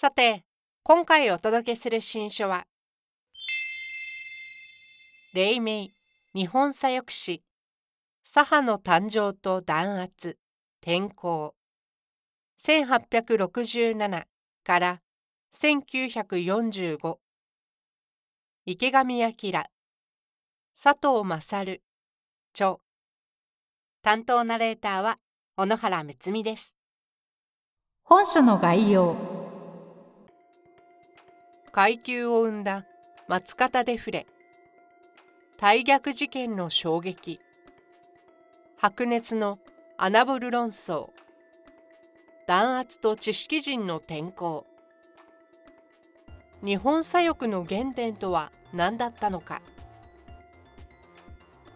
さて今回お届けする新書は黎明日本左翼史。左派の誕生と弾圧転校1867から1945池上彰。佐藤勝。著。担当ナレーターは小野原睦美です。本書の概要。階級を生んだ松方デフレ大逆事件の衝撃白熱のアナボル論争弾圧と知識人の転校日本左翼の原点とは何だったのか。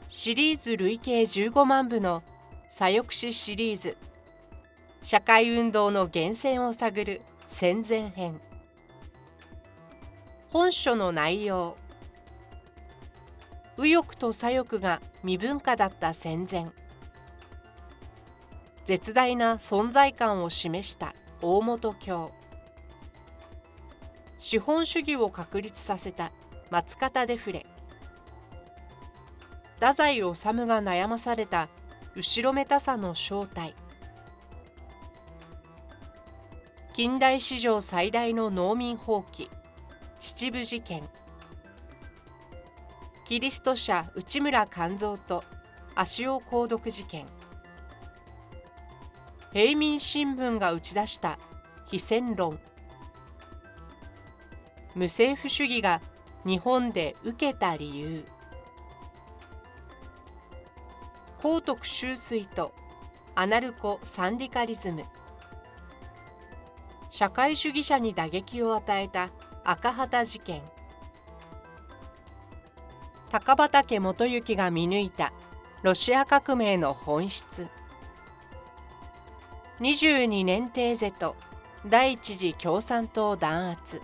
シリーズ累計15万部の左翼史シリーズ社会運動の源泉を探る戦前編。本書の内容。右翼と左翼が未文化だった戦前。絶大な存在感を示した大本教。資本主義を確立させた松方デフレ。太宰治が悩まされた後ろめたさの正体。近代史上最大の農民放棄秩父事件。キリスト者内村勘三と足尾購読事件。平民新聞が打ち出した非戦論。無政府主義が日本で受けた理由。高徳修水とアナルコ・サンディカリズム。社会主義者に打撃を与えた赤旗事件。高畑元行が見抜いたロシア革命の本質。22年テーゼと第一次共産党弾圧。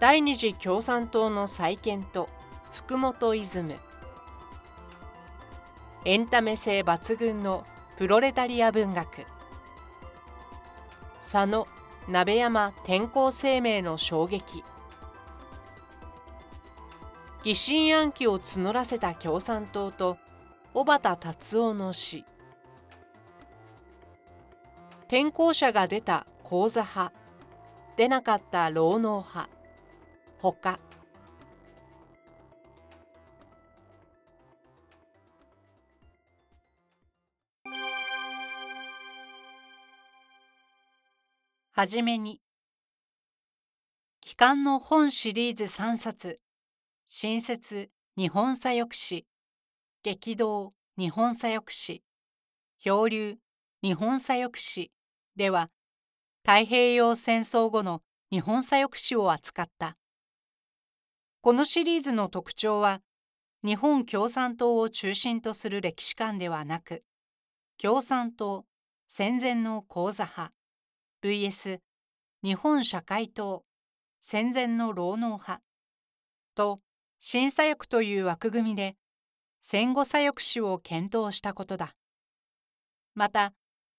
第二次共産党の再建と福本イズム。エンタメ性抜群のプロレタリア文学。佐野鍋山天候生命の衝撃。疑心暗鬼を募らせた共産党と小畑達夫の死。転校者が出た講座派。出なかった労農派。ほかはじめに。期間の本シリーズ3冊。新設日本左翼史。激動日本左翼史。漂流日本左翼史。では太平洋戦争後の日本左翼史を扱った。このシリーズの特徴は日本共産党を中心とする歴史観ではなく共産党戦前の講座派。VS 日本社会党戦前の労農派と新左翼という枠組みで戦後左翼史を検討したことだ。また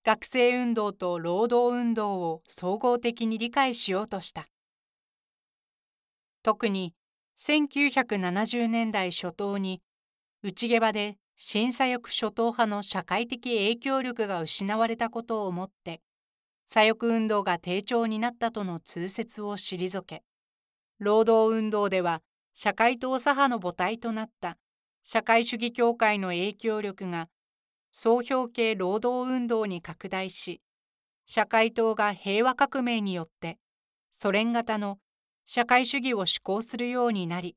学生運動と労働運動を総合的に理解しようとした。特に1970年代初頭に内毛場で新左翼諸党派の社会的影響力が失われたことをもって左翼運動が低調になったとの通説を退け労働運動では社会党左派の母体となった社会主義協会の影響力が総評系労働運動に拡大し社会党が平和革命によってソ連型の社会主義を施行するようになり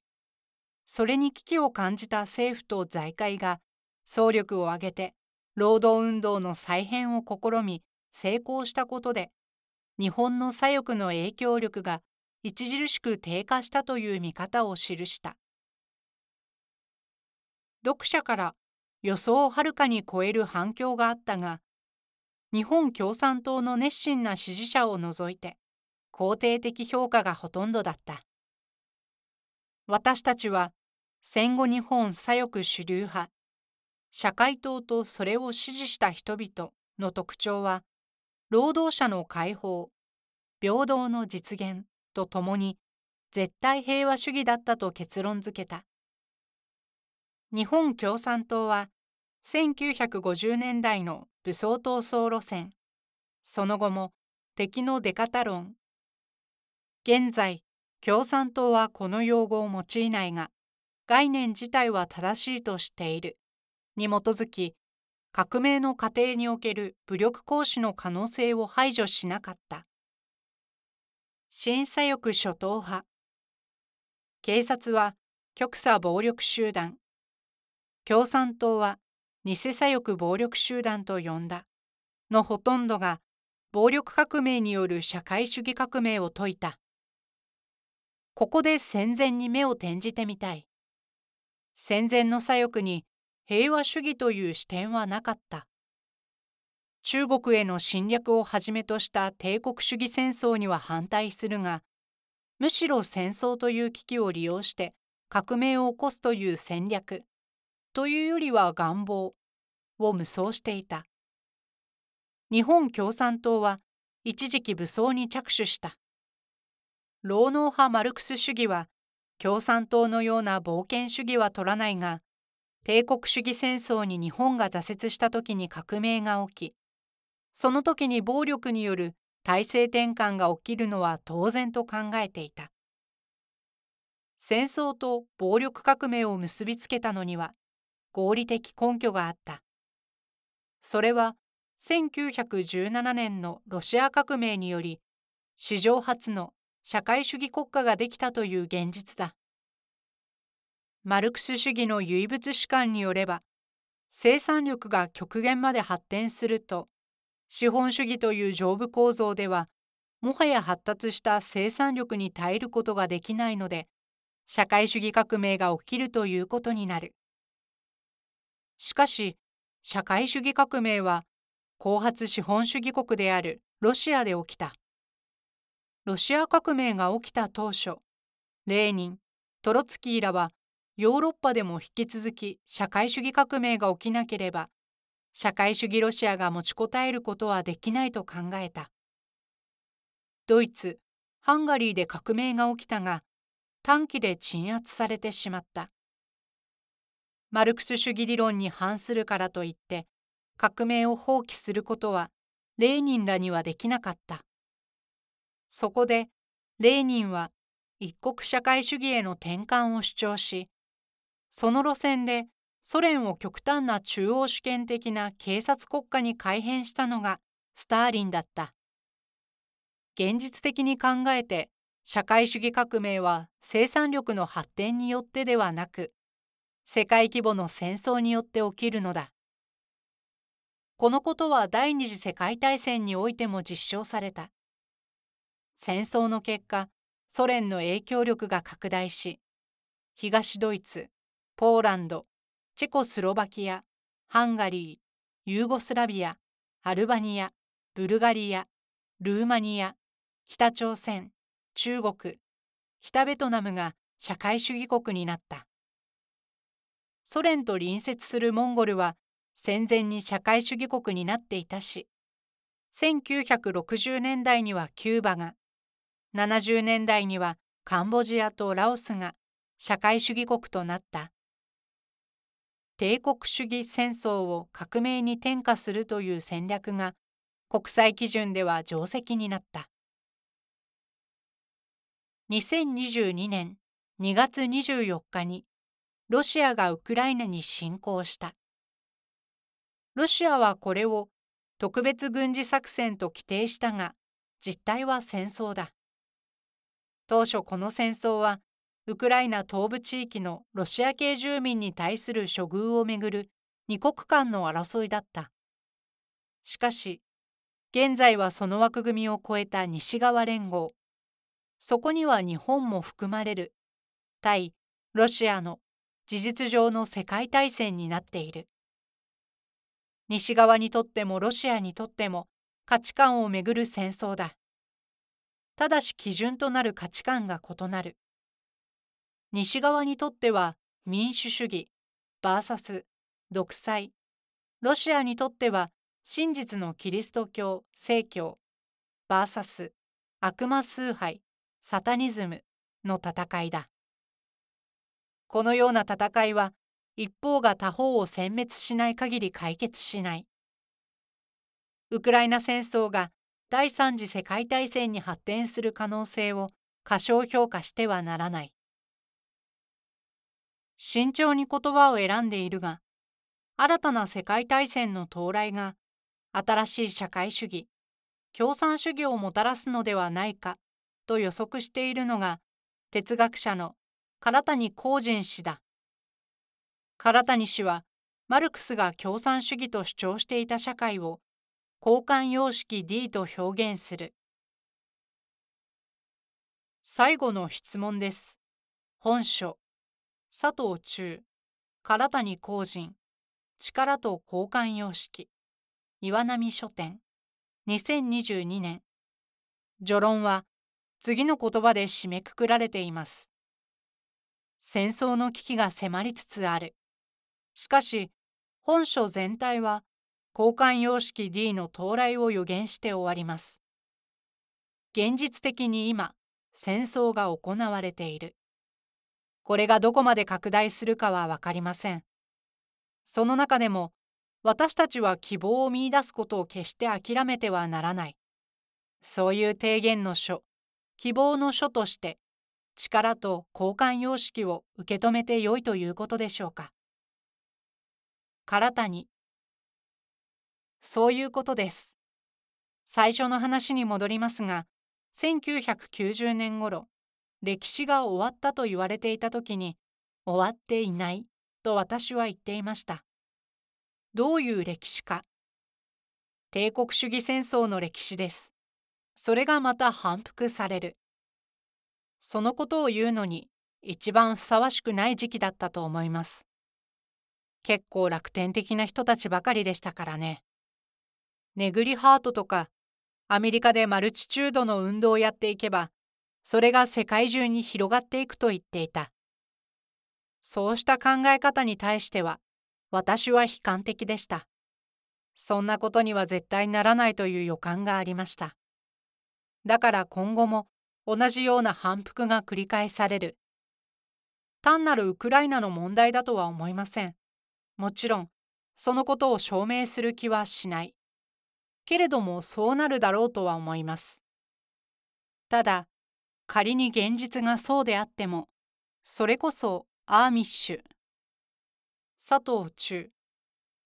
それに危機を感じた政府と財界が総力を挙げて労働運動の再編を試み成功したことで日本の左翼の影響力が著しく低下したという見方を記した。読者から予想をはるかに超える反響があったが、日本共産党の熱心な支持者を除いて肯定的評価がほとんどだった。私たちは戦後日本左翼主流派、社会党とそれを支持した人々の特徴は、労働者の解放、平等の実現とともに絶対平和主義だったと結論付けた。日本共産党は1950年代の武装闘争路線、その後も敵の出方論。現在、共産党はこの用語を用いないが、概念自体は正しいとしている。に基づき、革命の過程における武力行使の可能性を排除しなかった。新左翼諸党派。警察は極左暴力集団。共産党は偽左翼暴力集団と呼んだ。のほとんどが暴力革命による社会主義革命を説いた。ここで戦前に目を転じてみたい。戦前の左翼に平和主義という視点はなかった。中国への侵略をはじめとした帝国主義戦争には反対するが、むしろ戦争という危機を利用して革命を起こすという戦略というよりは願望を無双していた。日本共産党は一時期武装に着手した。労農派マルクス主義は共産党のような冒険主義は取らないが、帝国主義戦争に日本が挫折した時に革命が起き、その時に暴力による体制転換が起きるのは当然と考えていた。戦争と暴力革命を結びつけたのには合理的根拠があった。それは1917年のロシア革命により史上初の社会主義国家ができたという現実だ。マルクス主義の唯物史観によれば生産力が極限まで発展すると資本主義という上部構造ではもはや発達した生産力に耐えることができないので社会主義革命が起きるということになる。しかし社会主義革命は後発資本主義国であるロシアで起きた。ロシア革命が起きた当初レーニントロツキーらはヨーロッパでも引き続き社会主義革命が起きなければ社会主義ロシアが持ちこたえることはできないと考えた。ドイツ、ハンガリーで革命が起きたが、短期で鎮圧されてしまった。マルクス主義理論に反するからといって、革命を放棄することは、レーニンらにはできなかった。そこで、レーニンは一国社会主義への転換を主張し、その路線でソ連を極端な中央主権的な警察国家に改変したのがスターリンだった。現実的に考えて社会主義革命は生産力の発展によってではなく世界規模の戦争によって起きるのだ。このことは第二次世界大戦においても実証された。戦争の結果、ソ連の影響力が拡大し、東ドイツ、ポーランド、チェコスロバキア、ハンガリー、ユーゴスラビア、アルバニア、ブルガリア、ルーマニア、北朝鮮、中国、北ベトナムが社会主義国になった。ソ連と隣接するモンゴルは戦前に社会主義国になっていたし、1960年代にはキューバが、70年代にはカンボジアとラオスが社会主義国となった。帝国主義戦争を革命に転化するという戦略が国際基準では定石になった。2022年2月24日にロシアがウクライナに侵攻した。ロシアはこれを特別軍事作戦と規定したが実態は戦争だ。当初この戦争はウクライナ東部地域のロシア系住民に対する処遇をめぐる二国間の争いだった。しかし、現在はその枠組みを超えた西側連合。そこには日本も含まれる。対ロシアの事実上の世界大戦になっている。西側にとってもロシアにとっても価値観をめぐる戦争だ。ただし基準となる価値観が異なる。西側にとっては民主主義 VS 独裁。ロシアにとっては真実のキリスト教正教。VS 悪魔崇拝サタニズムの戦いだ。このような戦いは一方が他方を殲滅しない限り解決しない。ウクライナ戦争が第三次世界大戦に発展する可能性を過小評価してはならない。慎重に言葉を選んでいるが新たな世界大戦の到来が新しい社会主義共産主義をもたらすのではないかと予測しているのが哲学者の唐谷光仁氏だ。唐谷氏はマルクスが共産主義と主張していた社会を交換様式 D と表現する。最後の質問です。本書。佐藤忠。唐谷光仁力と交換様式。岩波書店。2022年序論は次の言葉で締めくくられています。戦争の危機が迫りつつある。しかし本書全体は交換様式 D の到来を予言して終わります。現実的に今戦争が行われている。これがどこまで拡大するかは分かりません。その中でも私たちは希望を見いだすことを決して諦めてはならない。そういう提言の書、希望の書として力と交換様式を受け止めてよいということでしょうか。唐谷そういうことです。最初の話に戻りますが、1990年頃、歴史が終わったと言われていた時に終わっていないと私は言っていました。どういう歴史か？帝国主義戦争の歴史です。それがまた反復される。そのことを言うのに一番ふさわしくない時期だったと思います。結構楽天的な人たちばかりでしたからね。ネグリハートとかアメリカでマルチチュードの運動をやっていけばそれが世界中に広がっていくと言っていた。そうした考え方に対しては、私は悲観的でした。そんなことには絶対ならないという予感がありました。だから今後も同じような反復が繰り返される。単なるウクライナの問題だとは思いません。もちろん、そのことを証明する気はしない。けれどもそうなるだろうとは思います。ただ、仮に現実がそうであってもそれこそアーミッシュ。佐藤忠。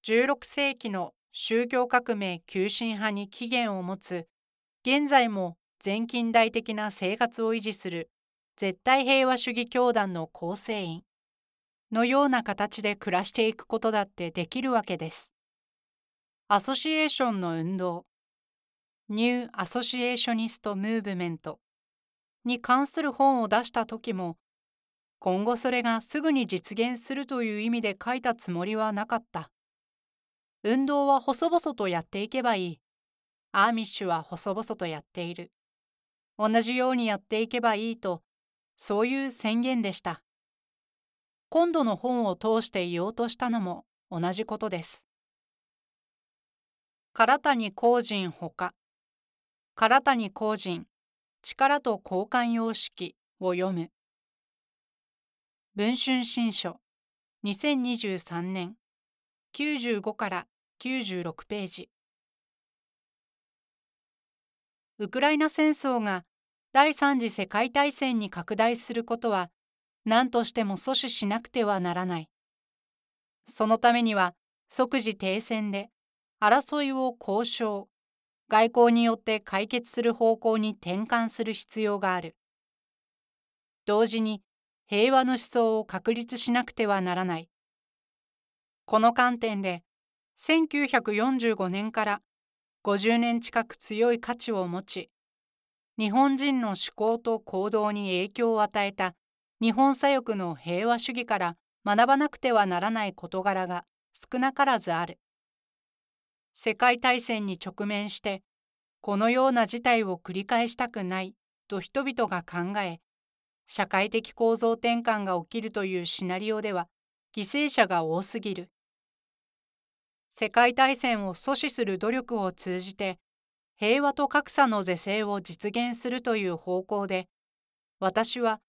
16世紀の宗教革命急進派に起源を持つ現在も全近代的な生活を維持する絶対平和主義教団の構成員。のような形で暮らしていくことだってできるわけです。アソシエーションの運動。ニュー・アソシエーショニスト・ムーブメントに関する本を出した時も今後それがすぐに実現するという意味で書いたつもりはなかった。運動は細々とやっていけばいい。アーミッシュは細々とやっている。同じようにやっていけばいいと、そういう宣言でした。今度の本を通して言おうとしたのも同じことです。唐谷光人ほか唐谷光人力と交換様式を読む。文春新書2023年95から96ページ。ウクライナ戦争が第三次世界大戦に拡大することは何としても阻止しなくてはならない。そのためには即時停戦で争いを交渉。外交によって解決する方向に転換する必要がある。同時に平和の思想を確立しなくてはならない。この観点で1945年から50年近く強い価値を持ち日本人の思考と行動に影響を与えた日本左翼の平和主義から学ばなくてはならない事柄が少なからずある。世界大戦に直面してこのような事態を繰り返したくないと人々が考え社会的構造転換が起きるというシナリオでは犠牲者が多すぎる。世界大戦を阻止する努力を通じて平和と格差の是正を実現するという方向で私は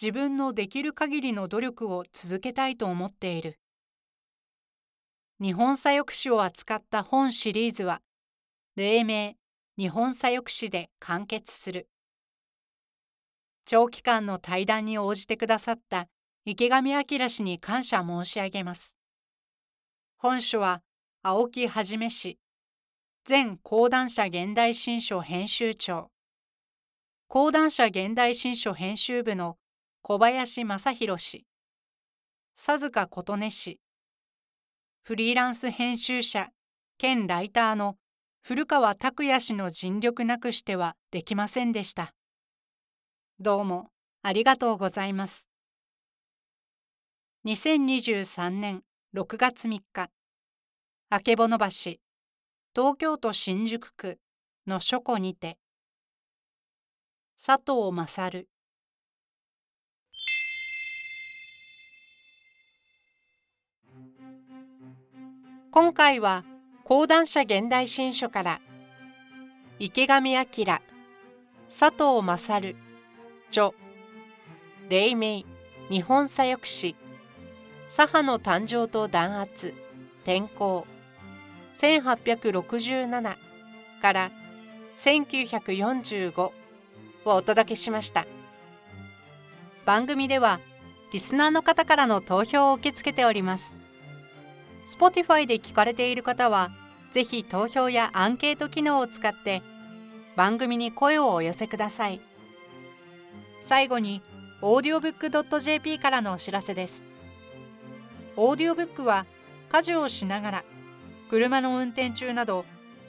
自分のできる限りの努力を続けたいと思っている。日本左翼史を扱った本シリーズは黎明日本左翼史で完結する。長期間の対談に応じてくださった池上彰氏に感謝申し上げます。本書は青木はじめ氏、前講談社現代新書編集長、講談社現代新書編集部の小林正弘氏、佐塚琴音氏、フリーランス編集者兼ライターの古川拓也氏の尽力なくしてはできませんでした。どうもありがとうございます。2023年6月3日、あけぼの橋、東京都新宿区の書庫にて、佐藤勝今回は講談社現代新書から池上彰佐藤勝著黎明日本左翼史左派の誕生と弾圧転校1867から1945をお届けしました。番組ではリスナーの方からの投票を受け付けております。Spotify で聞かれている方はぜひ投票やアンケート機能を使って番組に声をお寄せください。最後に audiobook.jp からのお知らせです。オーディオブックは家事をしながら車の運転中など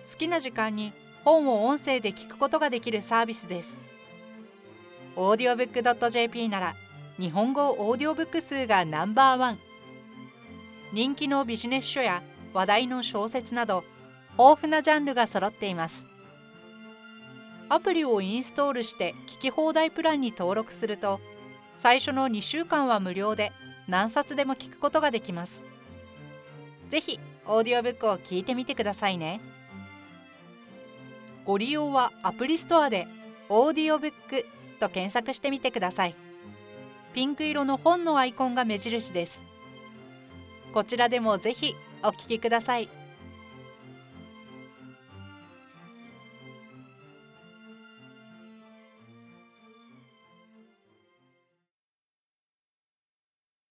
好きな時間に本を音声で聞くことができるサービスです。audiobook.jp なら日本語オーディオブック数がナンバーワン。人気のビジネス書や話題の小説など豊富なジャンルが揃っています。アプリをインストールして聞き放題プランに登録すると最初の2週間は無料で何冊でも聞くことができます。ぜひオーディオブックを聞いてみてくださいね。ご利用はアプリストアでオーディオブックと検索してみてください。ピンク色の本のアイコンが目印です。こちらでもぜひお聴きください。